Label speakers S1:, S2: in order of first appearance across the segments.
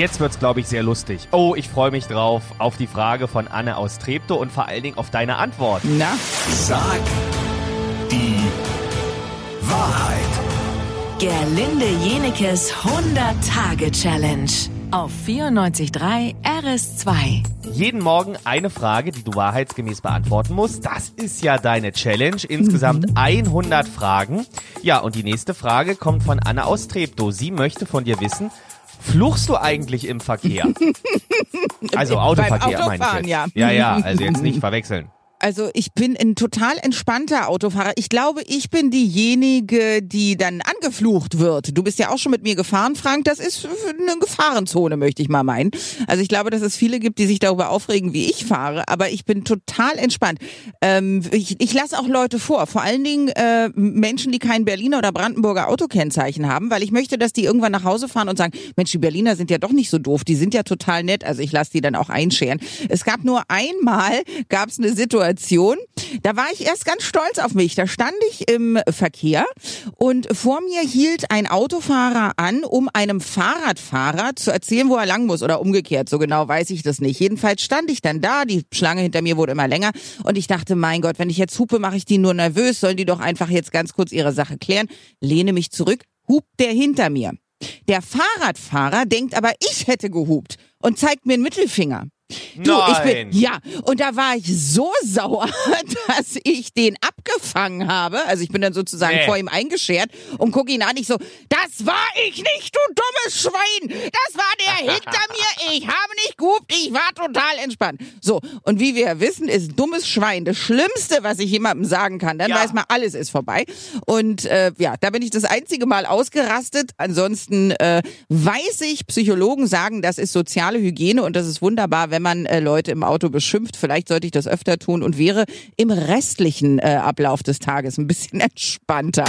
S1: Jetzt wird's, glaube ich, sehr lustig. Oh, ich freue mich drauf auf die Frage von Anne aus Treptow und vor allen Dingen auf deine Antwort.
S2: Na?
S3: Sag die Wahrheit.
S4: Gerlinde Jenekes 100-Tage-Challenge auf 94.3 RS2.
S1: Jeden Morgen eine Frage, die du wahrheitsgemäß beantworten musst. Das ist ja deine Challenge. Insgesamt 100 Fragen. Ja, und die nächste Frage kommt von Anne aus Treptow. Sie möchte von dir wissen, Fluchst du eigentlich im Verkehr? Also Autoverkehr
S2: Beim
S1: meine ich
S2: Autofahren,
S1: jetzt.
S2: ja.
S1: ja, ja, also jetzt nicht verwechseln.
S2: Also ich bin ein total entspannter Autofahrer. Ich glaube, ich bin diejenige, die dann angeflucht wird. Du bist ja auch schon mit mir gefahren, Frank. Das ist eine Gefahrenzone, möchte ich mal meinen. Also ich glaube, dass es viele gibt, die sich darüber aufregen, wie ich fahre. Aber ich bin total entspannt. Ähm, ich ich lasse auch Leute vor. Vor allen Dingen äh, Menschen, die kein Berliner oder Brandenburger Autokennzeichen haben, weil ich möchte, dass die irgendwann nach Hause fahren und sagen, Mensch, die Berliner sind ja doch nicht so doof. Die sind ja total nett. Also ich lasse die dann auch einscheren. Es gab nur einmal, gab es eine Situation, da war ich erst ganz stolz auf mich. Da stand ich im Verkehr und vor mir hielt ein Autofahrer an, um einem Fahrradfahrer zu erzählen, wo er lang muss oder umgekehrt. So genau weiß ich das nicht. Jedenfalls stand ich dann da, die Schlange hinter mir wurde immer länger und ich dachte, mein Gott, wenn ich jetzt hupe, mache ich die nur nervös, sollen die doch einfach jetzt ganz kurz ihre Sache klären. Lehne mich zurück, hupt der hinter mir. Der Fahrradfahrer denkt aber, ich hätte gehupt und zeigt mir einen Mittelfinger. Du, ich
S1: Nein.
S2: bin, ja, und da war ich so sauer, dass ich den abgefangen habe. Also ich bin dann sozusagen
S1: Nee.
S2: vor ihm eingeschert und gucke ihn an. Ich so, das war ich nicht, du dummes Schwein. Das war der hinter mir. Ich habe nicht gehupt. Ich war total entspannt. So, und wie wir wissen, ist dummes Schwein das Schlimmste, was ich jemandem sagen kann. Dann
S1: Ja.
S2: weiß man, alles ist vorbei. Und äh, ja, da bin ich das einzige Mal ausgerastet. Ansonsten äh, weiß ich, Psychologen sagen, das ist soziale Hygiene und das ist wunderbar, wenn man äh, Leute im Auto beschimpft. Vielleicht sollte ich das öfter tun und wäre im restlichen äh, Ablauf des Tages ein bisschen entspannter.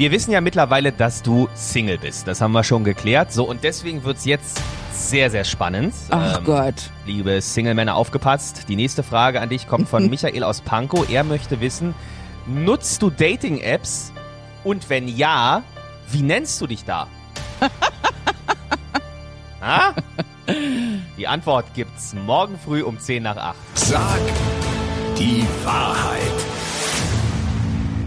S1: Wir wissen ja mittlerweile, dass du Single bist. Das haben wir schon geklärt. So, und deswegen wird's jetzt sehr, sehr spannend.
S2: Ach
S1: Ähm,
S2: Gott.
S1: Liebe Single-Männer, aufgepasst. Die nächste Frage an dich kommt von Michael aus Pankow. Er möchte wissen, nutzt du Dating-Apps? Und wenn ja, wie nennst du dich da? ha? Die Antwort gibt's morgen früh um 10 nach 8.
S3: Sag die Wahrheit.